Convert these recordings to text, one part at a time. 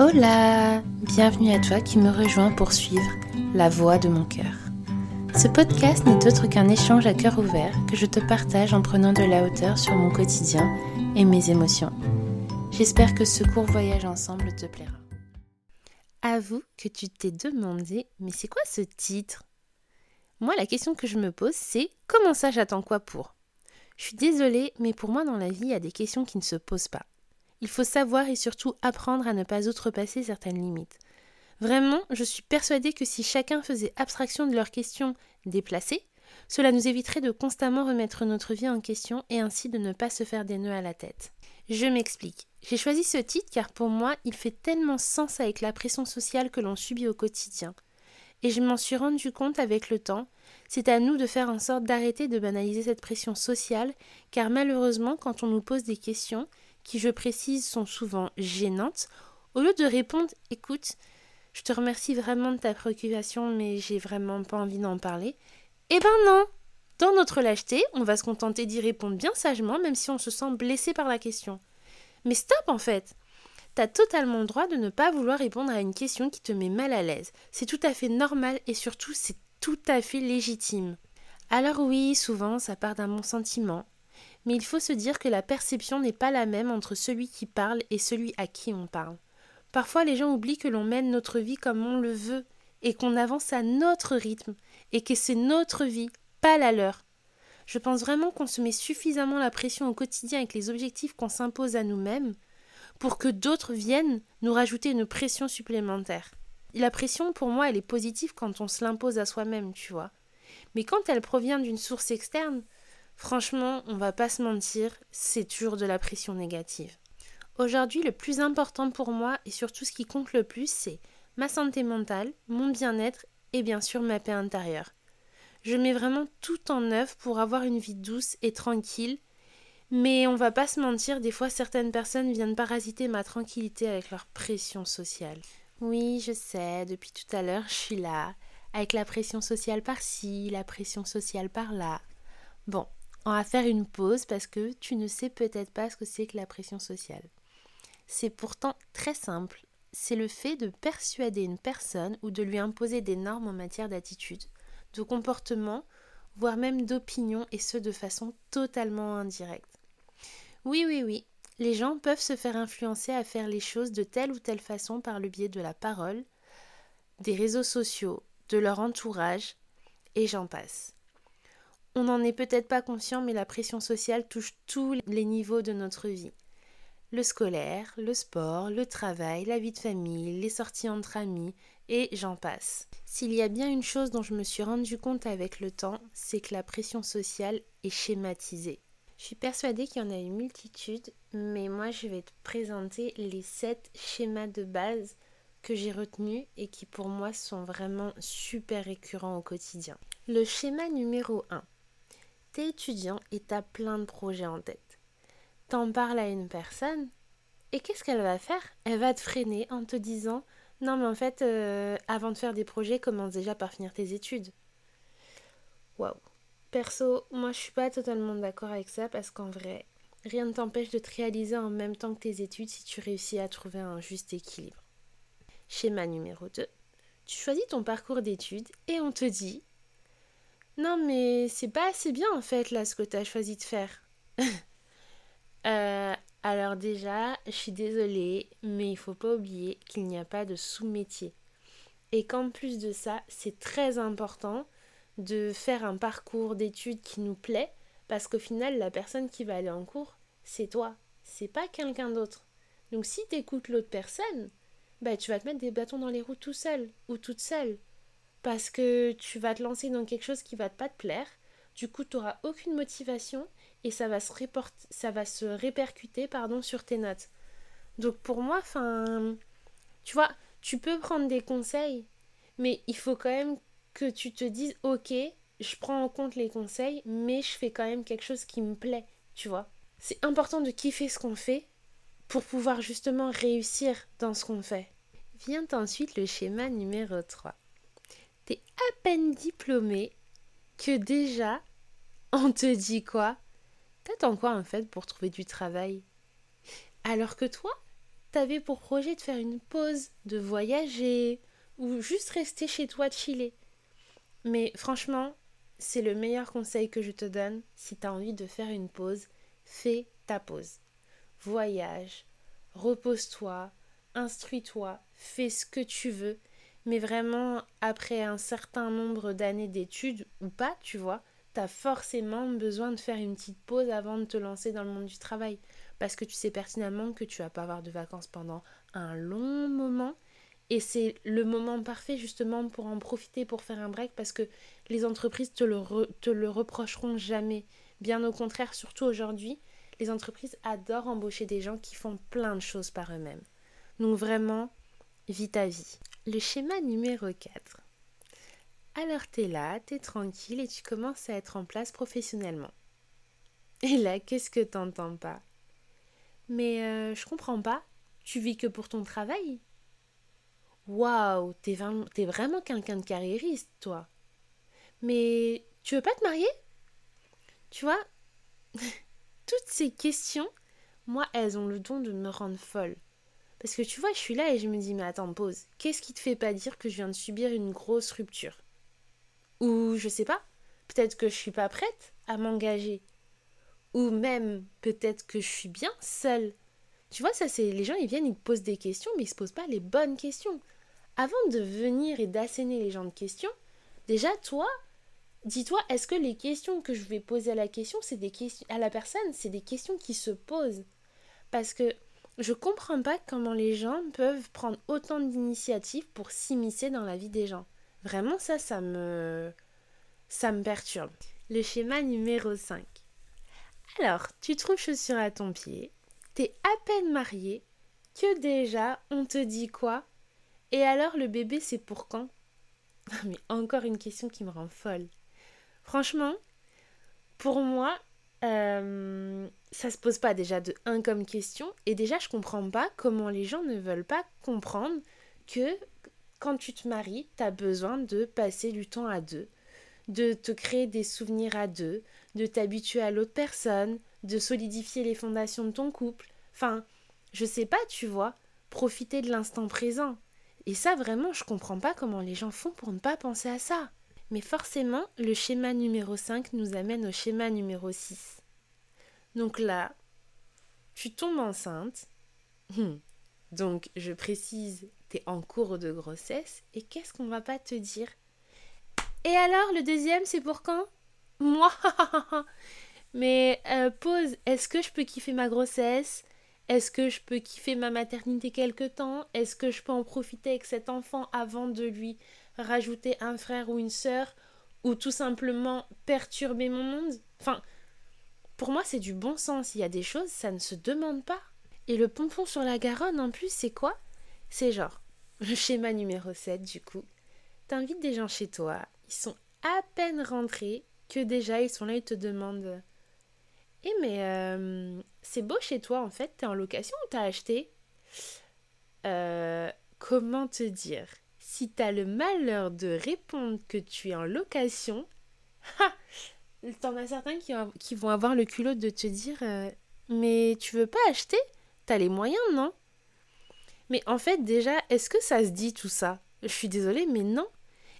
Hola Bienvenue à toi qui me rejoins pour suivre la voix de mon cœur. Ce podcast n'est autre qu'un échange à cœur ouvert que je te partage en prenant de la hauteur sur mon quotidien et mes émotions. J'espère que ce court voyage ensemble te plaira. Avoue que tu t'es demandé, mais c'est quoi ce titre? Moi, la question que je me pose, c'est comment ça j'attends quoi pour? Je suis désolée, mais pour moi, dans la vie, il y a des questions qui ne se posent pas. Il faut savoir et surtout apprendre à ne pas outrepasser certaines limites. Vraiment, je suis persuadée que si chacun faisait abstraction de leurs questions déplacées, cela nous éviterait de constamment remettre notre vie en question et ainsi de ne pas se faire des nœuds à la tête. Je m'explique. J'ai choisi ce titre car pour moi, il fait tellement sens avec la pression sociale que l'on subit au quotidien. Et je m'en suis rendu compte avec le temps, c'est à nous de faire en sorte d'arrêter de banaliser cette pression sociale, car malheureusement, quand on nous pose des questions, qui je précise sont souvent gênantes, au lieu de répondre écoute, je te remercie vraiment de ta préoccupation, mais j'ai vraiment pas envie d'en parler, eh ben non Dans notre lâcheté, on va se contenter d'y répondre bien sagement, même si on se sent blessé par la question. Mais stop en fait T'as totalement le droit de ne pas vouloir répondre à une question qui te met mal à l'aise. C'est tout à fait normal et surtout c'est tout à fait légitime. Alors oui, souvent ça part d'un bon sentiment, mais il faut se dire que la perception n'est pas la même entre celui qui parle et celui à qui on parle. Parfois les gens oublient que l'on mène notre vie comme on le veut, et qu'on avance à notre rythme, et que c'est notre vie, pas la leur. Je pense vraiment qu'on se met suffisamment la pression au quotidien avec les objectifs qu'on s'impose à nous-mêmes pour que d'autres viennent nous rajouter une pression supplémentaire. La pression, pour moi, elle est positive quand on se l'impose à soi-même, tu vois. Mais quand elle provient d'une source externe, Franchement, on va pas se mentir, c'est toujours de la pression négative. Aujourd'hui, le plus important pour moi et surtout ce qui compte le plus, c'est ma santé mentale, mon bien-être et bien sûr ma paix intérieure. Je mets vraiment tout en œuvre pour avoir une vie douce et tranquille, mais on va pas se mentir, des fois certaines personnes viennent parasiter ma tranquillité avec leur pression sociale. Oui, je sais, depuis tout à l'heure, je suis là, avec la pression sociale par-ci, la pression sociale par-là. Bon, on va faire une pause parce que tu ne sais peut-être pas ce que c'est que la pression sociale. C'est pourtant très simple. C'est le fait de persuader une personne ou de lui imposer des normes en matière d'attitude, de comportement, voire même d'opinion, et ce de façon totalement indirecte. Oui, oui, oui, les gens peuvent se faire influencer à faire les choses de telle ou telle façon par le biais de la parole, des réseaux sociaux, de leur entourage, et j'en passe. On n'en est peut-être pas conscient, mais la pression sociale touche tous les niveaux de notre vie. Le scolaire, le sport, le travail, la vie de famille, les sorties entre amis, et j'en passe. S'il y a bien une chose dont je me suis rendu compte avec le temps, c'est que la pression sociale est schématisée. Je suis persuadée qu'il y en a une multitude, mais moi je vais te présenter les sept schémas de base que j'ai retenus et qui pour moi sont vraiment super récurrents au quotidien. Le schéma numéro 1 t'es étudiant et t'as plein de projets en tête. T'en parles à une personne et qu'est-ce qu'elle va faire? Elle va te freiner en te disant non mais en fait euh, avant de faire des projets commence déjà par finir tes études. Waouh. Perso, moi je suis pas totalement d'accord avec ça parce qu'en vrai, rien ne t'empêche de te réaliser en même temps que tes études si tu réussis à trouver un juste équilibre. Schéma numéro 2. Tu choisis ton parcours d'études et on te dit non, mais c'est pas assez bien en fait là ce que t'as choisi de faire. Euh, alors déjà, je suis désolée, mais il faut pas oublier qu'il n'y a pas de sous-métier. Et qu'en plus de ça, c'est très important de faire un parcours d'études qui nous plaît, parce qu'au final, la personne qui va aller en cours, c'est toi, c'est pas quelqu'un d'autre. Donc si tu écoutes l'autre personne, bah tu vas te mettre des bâtons dans les roues tout seul ou toute seule parce que tu vas te lancer dans quelque chose qui va pas te plaire. Du coup, tu n'auras aucune motivation et ça va se, répercuter pardon, sur tes notes. Donc pour moi, enfin, tu vois, tu peux prendre des conseils, mais il faut quand même que tu te dises, ok, je prends en compte les conseils, mais je fais quand même quelque chose qui me plaît, tu vois. C'est important de kiffer ce qu'on fait pour pouvoir justement réussir dans ce qu'on fait. Vient ensuite le schéma numéro 3 t'es à peine diplômé que déjà on te dit quoi? T'attends quoi en fait pour trouver du travail? Alors que toi, t'avais pour projet de faire une pause, de voyager, ou juste rester chez toi chiller. Mais franchement, c'est le meilleur conseil que je te donne. Si tu as envie de faire une pause, fais ta pause. Voyage, repose-toi, instruis-toi, fais ce que tu veux. Mais vraiment, après un certain nombre d'années d'études ou pas, tu vois, tu as forcément besoin de faire une petite pause avant de te lancer dans le monde du travail. Parce que tu sais pertinemment que tu vas pas avoir de vacances pendant un long moment et c'est le moment parfait justement pour en profiter, pour faire un break, parce que les entreprises te le, te le reprocheront jamais. Bien au contraire, surtout aujourd'hui, les entreprises adorent embaucher des gens qui font plein de choses par eux-mêmes. Donc vraiment, vis ta vie. Le schéma numéro 4. Alors t'es là, t'es tranquille et tu commences à être en place professionnellement. Et là, qu'est-ce que t'entends pas? Mais euh, je comprends pas. Tu vis que pour ton travail? Waouh, t'es, vraiment quelqu'un de carriériste, toi. Mais tu veux pas te marier? Tu vois, toutes ces questions, moi, elles ont le don de me rendre folle. Parce que tu vois, je suis là et je me dis, mais attends, pause. Qu'est-ce qui te fait pas dire que je viens de subir une grosse rupture? Ou je sais pas, peut-être que je suis pas prête à m'engager. Ou même peut-être que je suis bien seule. Tu vois, ça c'est les gens ils viennent, ils posent des questions, mais ils se posent pas les bonnes questions avant de venir et d'asséner les gens de questions, déjà toi, dis-toi, est-ce que les questions que je vais poser à la question, c'est des questions à la personne, c'est des questions qui se posent? Parce que je comprends pas comment les gens peuvent prendre autant d'initiatives pour s'immiscer dans la vie des gens. Vraiment ça ça me ça me perturbe. Le schéma numéro 5. Alors, tu trouves chaussures à ton pied, t'es à peine marié, que déjà on te dit quoi? Et alors, le bébé, c'est pour quand? Mais encore une question qui me rend folle. Franchement, pour moi, euh, ça se pose pas déjà de un comme question. Et déjà, je comprends pas comment les gens ne veulent pas comprendre que quand tu te maries, tu as besoin de passer du temps à deux, de te créer des souvenirs à deux, de t'habituer à l'autre personne, de solidifier les fondations de ton couple. Enfin, je sais pas, tu vois, profiter de l'instant présent. Et ça, vraiment, je comprends pas comment les gens font pour ne pas penser à ça. Mais forcément, le schéma numéro 5 nous amène au schéma numéro 6. Donc là, tu tombes enceinte. Hmm. Donc, je précise, tu es en cours de grossesse. Et qu'est-ce qu'on va pas te dire? Et alors, le deuxième, c'est pour quand? Moi Mais euh, pause, est-ce que je peux kiffer ma grossesse? Est-ce que je peux kiffer ma maternité quelque temps? Est-ce que je peux en profiter avec cet enfant avant de lui rajouter un frère ou une sœur? Ou tout simplement perturber mon monde? Enfin, pour moi, c'est du bon sens. Il y a des choses, ça ne se demande pas. Et le pompon sur la Garonne, en plus, c'est quoi? C'est genre, le schéma numéro 7, du coup. T'invites des gens chez toi, ils sont à peine rentrés, que déjà ils sont là, ils te demandent Eh, mais euh, c'est beau chez toi en fait, t'es en location ou t'as acheté? Euh, Comment te dire? Si t'as le malheur de répondre que tu es en location, t'en as certains qui, vont avoir le culot de te dire euh, Mais tu veux pas acheter? T'as les moyens, non? Mais en fait, déjà, est-ce que ça se dit tout ça? Je suis désolée, mais non.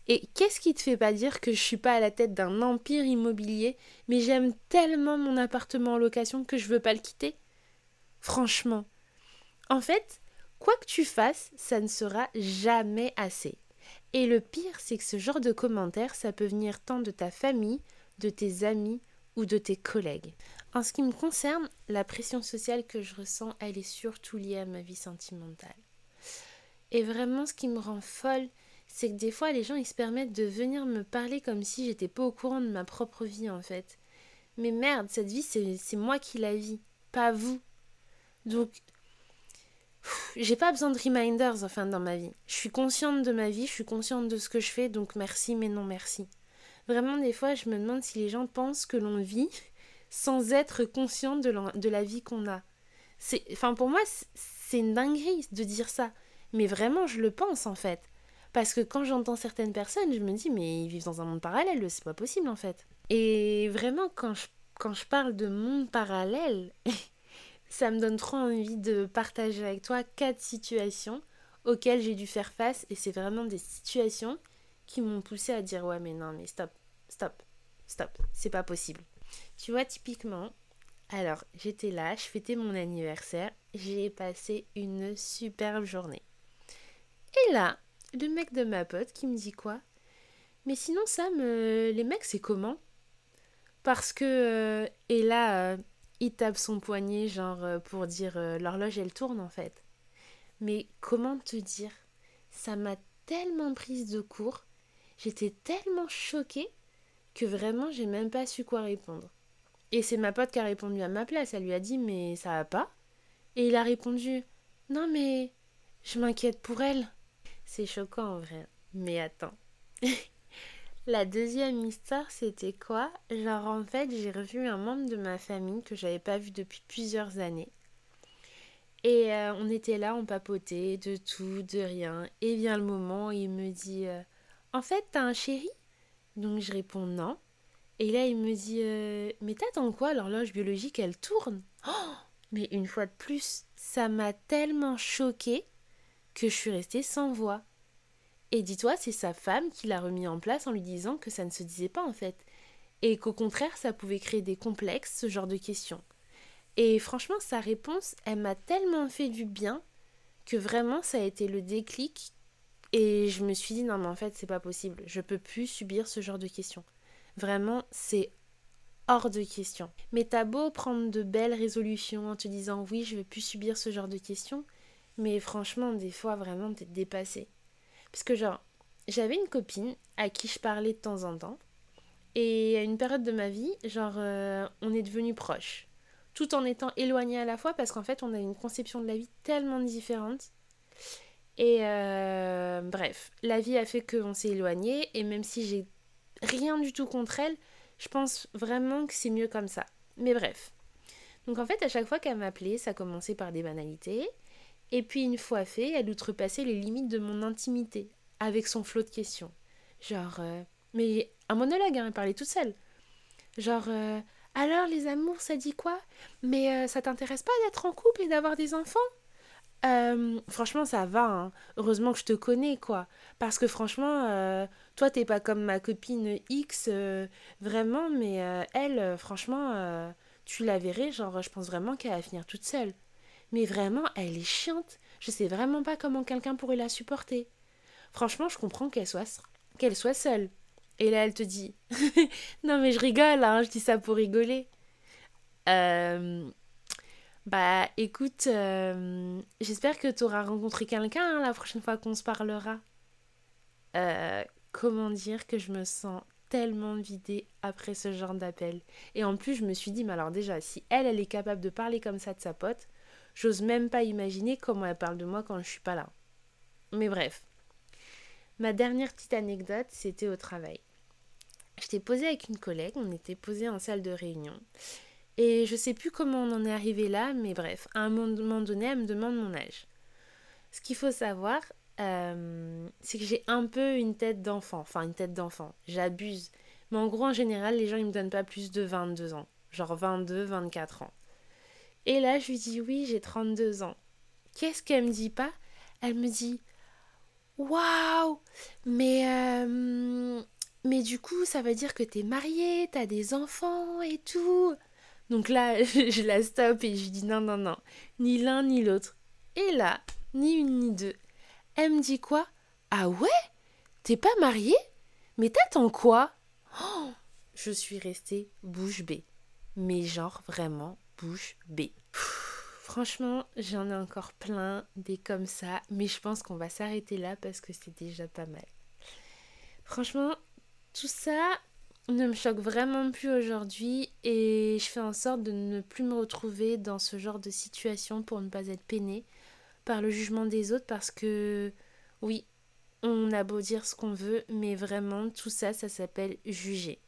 Et qu'est-ce qui te fait pas dire que je suis pas à la tête d'un empire immobilier, mais j'aime tellement mon appartement en location que je veux pas le quitter? Franchement. En fait, quoi que tu fasses, ça ne sera jamais assez. Et le pire, c'est que ce genre de commentaires, ça peut venir tant de ta famille, de tes amis ou de tes collègues. En ce qui me concerne, la pression sociale que je ressens, elle est surtout liée à ma vie sentimentale. Et vraiment, ce qui me rend folle, c'est que des fois les gens ils se permettent de venir me parler comme si j'étais pas au courant de ma propre vie en fait. Mais merde, cette vie c'est moi qui la vis, pas vous. Donc j'ai pas besoin de reminders enfin dans ma vie. Je suis consciente de ma vie, je suis consciente de ce que je fais, donc merci mais non merci. Vraiment des fois je me demande si les gens pensent que l'on vit sans être conscient de la, vie qu'on a. Enfin pour moi c'est une dinguerie de dire ça, mais vraiment je le pense en fait. Parce que quand j'entends certaines personnes, je me dis, mais ils vivent dans un monde parallèle, c'est pas possible en fait. Et vraiment, quand je, quand je parle de monde parallèle, ça me donne trop envie de partager avec toi quatre situations auxquelles j'ai dû faire face et c'est vraiment des situations qui m'ont poussé à dire ouais mais non mais stop, stop, stop, c'est pas possible. Tu vois typiquement, alors j'étais là, je fêtais mon anniversaire, j'ai passé une superbe journée. Et là, le mec de ma pote qui me dit quoi? Mais sinon Sam, euh, les mecs c'est comment? Parce que... Euh, et là, euh, il tape son poignet genre pour dire l'horloge elle tourne en fait. Mais comment te dire? Ça m'a tellement prise de court, j'étais tellement choquée que vraiment j'ai même pas su quoi répondre. Et c'est ma pote qui a répondu à ma place, elle lui a dit mais ça va pas Et il a répondu non mais je m'inquiète pour elle. C'est choquant en vrai. Mais attends. La deuxième histoire, c'était quoi? Genre en fait, j'ai revu un membre de ma famille que j'avais pas vu depuis plusieurs années. Et euh, on était là, on papotait de tout, de rien. Et vient le moment il me dit euh, En fait, t'as un chéri? Donc je réponds non. Et là, il me dit euh, Mais t'attends quoi L'horloge biologique, elle tourne? Oh Mais une fois de plus, ça m'a tellement choquée que je suis restée sans voix. Et dis-toi, c'est sa femme qui l'a remis en place en lui disant que ça ne se disait pas en fait. Et qu'au contraire, ça pouvait créer des complexes, ce genre de questions. Et franchement, sa réponse, elle m'a tellement fait du bien que vraiment ça a été le déclic. Et je me suis dit, non mais en fait, c'est pas possible. Je peux plus subir ce genre de questions. Vraiment, c'est hors de question. Mais t'as beau prendre de belles résolutions en te disant oui, je vais plus subir ce genre de questions, mais franchement, des fois, vraiment, t'es dépassé. Parce que, genre, j'avais une copine à qui je parlais de temps en temps. Et à une période de ma vie, genre, euh, on est devenus proches. Tout en étant éloignés à la fois parce qu'en fait, on a une conception de la vie tellement différente. Et euh, bref, la vie a fait qu'on s'est éloignés. Et même si j'ai rien du tout contre elle, je pense vraiment que c'est mieux comme ça. Mais bref. Donc en fait, à chaque fois qu'elle m'appelait, ça commençait par des banalités. Et puis une fois fait, elle outrepassait les limites de mon intimité, avec son flot de questions. Genre, euh, mais un monologue, hein, elle parlait toute seule. Genre, euh, alors les amours, ça dit quoi? Mais ça t'intéresse pas d'être en couple et d'avoir des enfants? Franchement, ça va. Hein. Heureusement que je te connais, quoi. Parce que franchement, toi, t'es pas comme ma copine X, vraiment, mais elle, franchement, tu la verrais, genre, je pense vraiment qu'elle va finir toute seule. Mais vraiment, elle est chiante. Je sais vraiment pas comment quelqu'un pourrait la supporter. Franchement, je comprends qu'elle soit, soit seule. Et là, elle te dit Non, mais je rigole, hein, je dis ça pour rigoler. Euh, bah, écoute, euh, j'espère que tu auras rencontré quelqu'un hein, la prochaine fois qu'on se parlera. Euh, comment dire que je me sens tellement vidée après ce genre d'appel. Et en plus, je me suis dit, mais alors déjà, si elle, elle est capable de parler comme ça de sa pote, J'ose même pas imaginer comment elle parle de moi quand je suis pas là. Mais bref. Ma dernière petite anecdote, c'était au travail. J'étais posée avec une collègue, on était posé en salle de réunion. Et je sais plus comment on en est arrivé là, mais bref, à un moment donné, elle me demande mon âge. Ce qu'il faut savoir, euh, c'est que j'ai un peu une tête d'enfant. Enfin, une tête d'enfant. J'abuse. Mais en gros, en général, les gens, ils me donnent pas plus de 22 ans. Genre 22, 24 ans. Et là, je lui dis oui, j'ai 32 ans. Qu'est-ce qu'elle me dit pas? Elle me dit Waouh Mais euh, mais du coup, ça veut dire que t'es mariée, t'as des enfants et tout. Donc là, je la stoppe et je dis non, non, non, ni l'un ni l'autre. Et là, ni une ni deux. Elle me dit quoi? Ah ouais? T'es pas mariée? Mais t'attends quoi? Oh Je suis restée bouche bée. Mais genre vraiment bouche bée. Franchement, j'en ai encore plein des comme ça, mais je pense qu'on va s'arrêter là parce que c'est déjà pas mal. Franchement, tout ça ne me choque vraiment plus aujourd'hui et je fais en sorte de ne plus me retrouver dans ce genre de situation pour ne pas être peinée par le jugement des autres parce que oui, on a beau dire ce qu'on veut, mais vraiment tout ça, ça s'appelle juger.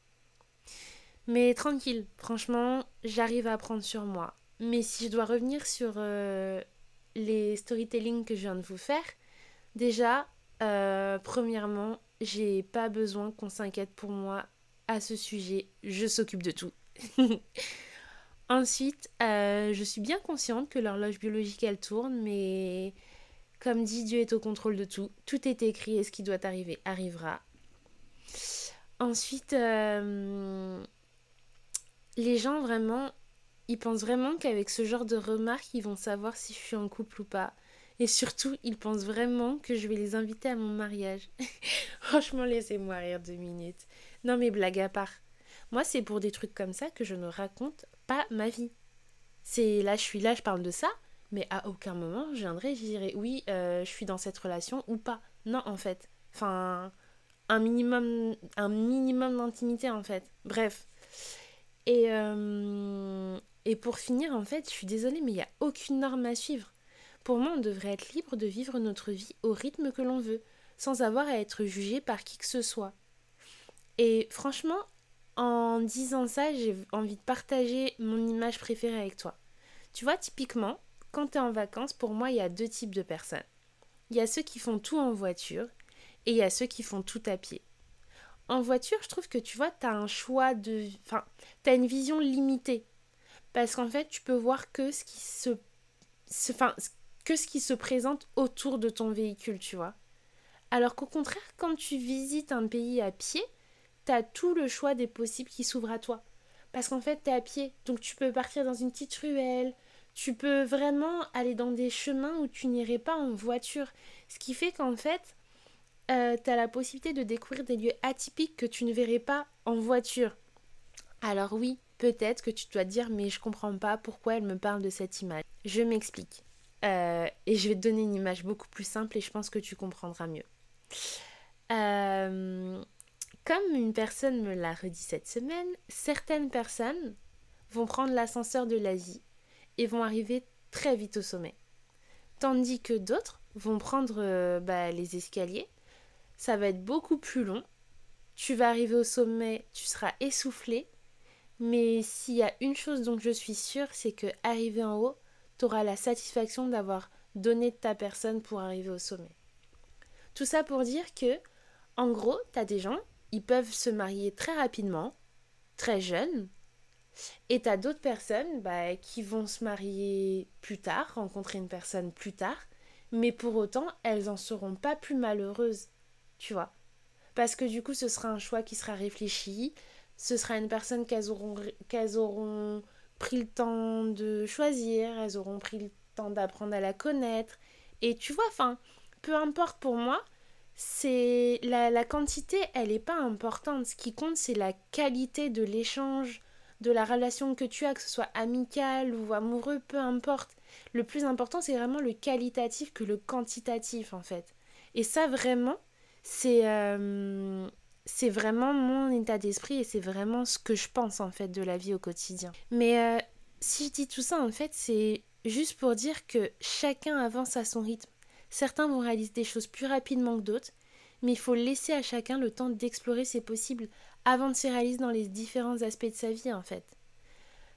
Mais tranquille, franchement, j'arrive à apprendre sur moi. Mais si je dois revenir sur euh, les storytelling que je viens de vous faire, déjà, euh, premièrement, j'ai pas besoin qu'on s'inquiète pour moi à ce sujet. Je s'occupe de tout. Ensuite, euh, je suis bien consciente que l'horloge biologique, elle tourne, mais comme dit, Dieu est au contrôle de tout. Tout est écrit et ce qui doit arriver arrivera. Ensuite, euh, les gens vraiment, ils pensent vraiment qu'avec ce genre de remarques, ils vont savoir si je suis en couple ou pas. Et surtout, ils pensent vraiment que je vais les inviter à mon mariage. Franchement, laissez-moi rire deux minutes. Non mais blague à part. Moi, c'est pour des trucs comme ça que je ne raconte pas ma vie. C'est là, je suis là, je parle de ça, mais à aucun moment je viendrai, je dirais oui, euh, je suis dans cette relation ou pas. Non, en fait. Enfin, un minimum, un minimum d'intimité, en fait. Bref. Et, euh, et pour finir, en fait, je suis désolée, mais il n'y a aucune norme à suivre. Pour moi, on devrait être libre de vivre notre vie au rythme que l'on veut, sans avoir à être jugé par qui que ce soit. Et franchement, en disant ça, j'ai envie de partager mon image préférée avec toi. Tu vois, typiquement, quand tu es en vacances, pour moi, il y a deux types de personnes. Il y a ceux qui font tout en voiture et il y a ceux qui font tout à pied. En voiture, je trouve que tu vois, tu as un choix de. Enfin, tu as une vision limitée. Parce qu'en fait, tu peux voir que ce qui se. Que ce qui se présente autour de ton véhicule, tu vois. Alors qu'au contraire, quand tu visites un pays à pied, tu as tout le choix des possibles qui s'ouvrent à toi. Parce qu'en fait, tu es à pied, donc tu peux partir dans une petite ruelle, tu peux vraiment aller dans des chemins où tu n'irais pas en voiture. Ce qui fait qu'en fait, euh, tu as la possibilité de découvrir des lieux atypiques que tu ne verrais pas en voiture. Alors oui, peut-être que tu dois te dire, mais je comprends pas pourquoi elle me parle de cette image. Je m'explique. Euh, et je vais te donner une image beaucoup plus simple et je pense que tu comprendras mieux. Euh, comme une personne me l'a redit cette semaine, certaines personnes vont prendre l'ascenseur de l'Asie et vont arriver très vite au sommet. Tandis que d'autres vont prendre euh, bah, les escaliers. Ça va être beaucoup plus long. Tu vas arriver au sommet, tu seras essoufflé. Mais s'il y a une chose dont je suis sûre, c'est que arriver en haut, tu auras la satisfaction d'avoir donné de ta personne pour arriver au sommet. Tout ça pour dire que, en gros, tu as des gens, ils peuvent se marier très rapidement, très jeunes, et tu as d'autres personnes bah, qui vont se marier plus tard, rencontrer une personne plus tard, mais pour autant, elles en seront pas plus malheureuses, tu vois. Parce que du coup, ce sera un choix qui sera réfléchi, ce sera une personne qu'elles auront, qu'elles auront pris le temps de choisir, elles auront pris le temps d'apprendre à la connaître. Et tu vois, enfin, peu importe pour moi, c'est la, la quantité, elle n'est pas importante. Ce qui compte, c'est la qualité de l'échange, de la relation que tu as, que ce soit amical ou amoureux, peu importe. Le plus important, c'est vraiment le qualitatif que le quantitatif, en fait. Et ça, vraiment, c'est euh, c'est vraiment mon état d'esprit et c'est vraiment ce que je pense, en fait, de la vie au quotidien. Mais euh, si je dis tout ça, en fait, c'est juste pour dire que chacun avance à son rythme. Certains vont réaliser des choses plus rapidement que d'autres, mais il faut laisser à chacun le temps d'explorer ses possibles avant de se réaliser dans les différents aspects de sa vie en fait.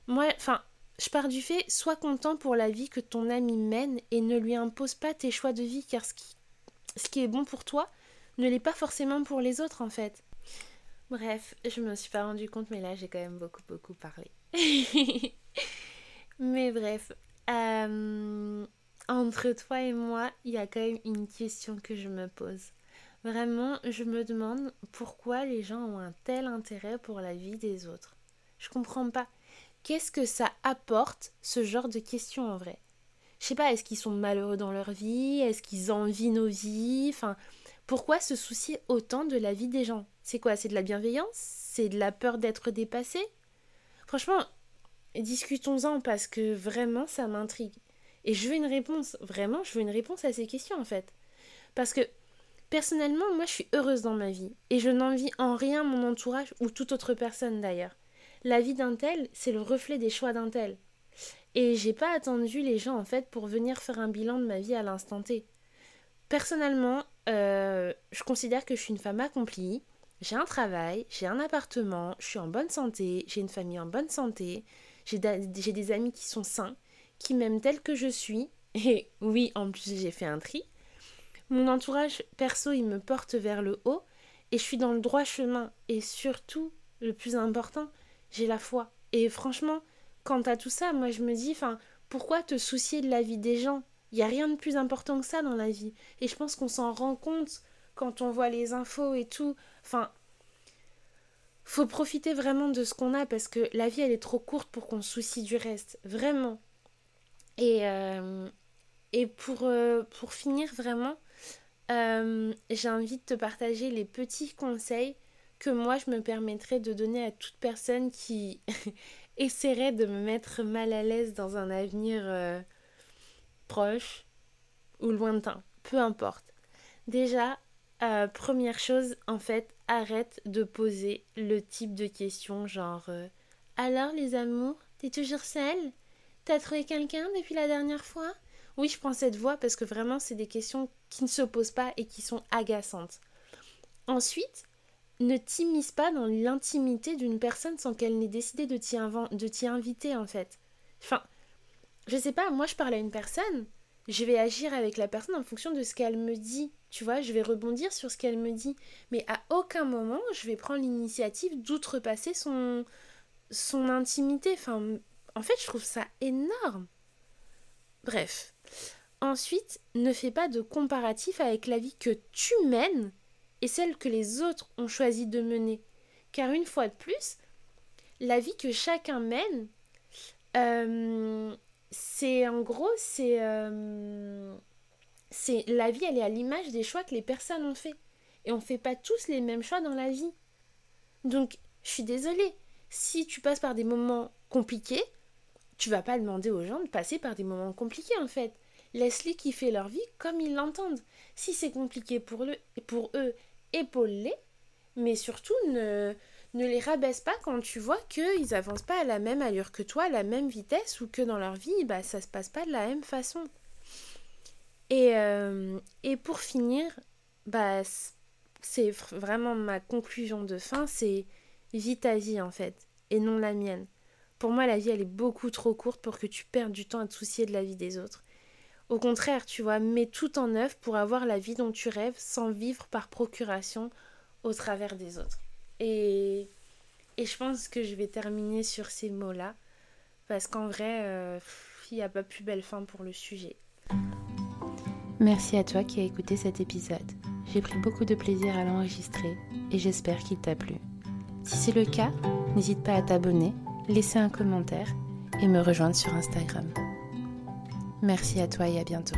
Moi, enfin, je pars du fait, sois content pour la vie que ton ami mène et ne lui impose pas tes choix de vie car ce qui, est bon pour toi ne l'est pas forcément pour les autres en fait. Bref, je me suis pas rendu compte mais là j'ai quand même beaucoup beaucoup parlé. mais bref, euh, entre toi et moi, il y a quand même une question que je me pose. Vraiment, je me demande pourquoi les gens ont un tel intérêt pour la vie des autres. Je comprends pas. Qu'est-ce que ça apporte, ce genre de questions en vrai? Je sais pas, est-ce qu'ils sont malheureux dans leur vie? Est-ce qu'ils envient nos vies? Enfin, pourquoi se soucier autant de la vie des gens? C'est quoi? C'est de la bienveillance? C'est de la peur d'être dépassé? Franchement, discutons-en parce que vraiment ça m'intrigue. Et je veux une réponse, vraiment, je veux une réponse à ces questions en fait. Parce que Personnellement, moi je suis heureuse dans ma vie et je n'envie en rien mon entourage ou toute autre personne d'ailleurs. La vie d'un tel, c'est le reflet des choix d'un tel. Et j'ai pas attendu les gens en fait pour venir faire un bilan de ma vie à l'instant T. Personnellement, euh, je considère que je suis une femme accomplie. J'ai un travail, j'ai un appartement, je suis en bonne santé, j'ai une famille en bonne santé, j'ai des amis qui sont sains, qui m'aiment telle que je suis. Et oui, en plus j'ai fait un tri. Mon entourage perso, il me porte vers le haut et je suis dans le droit chemin. Et surtout, le plus important, j'ai la foi. Et franchement, quant à tout ça, moi je me dis, enfin, pourquoi te soucier de la vie des gens? Il n'y a rien de plus important que ça dans la vie. Et je pense qu'on s'en rend compte quand on voit les infos et tout. Enfin, faut profiter vraiment de ce qu'on a parce que la vie elle est trop courte pour qu'on se soucie du reste. Vraiment. Et, euh, euh, pour finir vraiment, euh, j'ai envie de te partager les petits conseils que moi je me permettrais de donner à toute personne qui essaierait de me mettre mal à l'aise dans un avenir euh, proche ou lointain, peu importe. Déjà, première chose, en fait, arrête de poser le type de questions genre Alors les amours, t'es toujours seule? T'as trouvé quelqu'un depuis la dernière fois? Oui, je prends cette voix parce que vraiment, c'est des questions qui ne se posent pas et qui sont agaçantes. Ensuite, ne t'immisce pas dans l'intimité d'une personne sans qu'elle n'ait décidé de t'y, inviter, en fait. Enfin, je sais pas, moi je parle à une personne, je vais agir avec la personne en fonction de ce qu'elle me dit. Tu vois, je vais rebondir sur ce qu'elle me dit. Mais à aucun moment, je vais prendre l'initiative d'outrepasser son, son intimité. Enfin, en fait, je trouve ça énorme. Bref. Ensuite, ne fais pas de comparatif avec la vie que tu mènes et celle que les autres ont choisi de mener. Car une fois de plus, la vie que chacun mène, euh, c'est en gros, c'est euh, c'est la vie, elle est à l'image des choix que les personnes ont fait. Et on ne fait pas tous les mêmes choix dans la vie. Donc, je suis désolée. Si tu passes par des moments compliqués, tu vas pas demander aux gens de passer par des moments compliqués en fait. Laisse-les kiffer leur vie comme ils l'entendent. Si c'est compliqué pour, le, pour eux, épaule-les, mais surtout ne, ne les rabaisse pas quand tu vois qu'ils avancent pas à la même allure que toi, à la même vitesse, ou que dans leur vie, bah, ça se passe pas de la même façon. Et, euh, et pour finir, bah, c'est vraiment ma conclusion de fin, c'est vis ta vie en fait, et non la mienne. Pour moi, la vie, elle est beaucoup trop courte pour que tu perdes du temps à te soucier de la vie des autres. Au contraire, tu vois, mets tout en œuvre pour avoir la vie dont tu rêves sans vivre par procuration au travers des autres. Et, et je pense que je vais terminer sur ces mots-là, parce qu'en vrai, euh, il n'y a pas plus belle fin pour le sujet. Merci à toi qui as écouté cet épisode. J'ai pris beaucoup de plaisir à l'enregistrer et j'espère qu'il t'a plu. Si c'est le cas, n'hésite pas à t'abonner laisser un commentaire et me rejoindre sur Instagram. Merci à toi et à bientôt.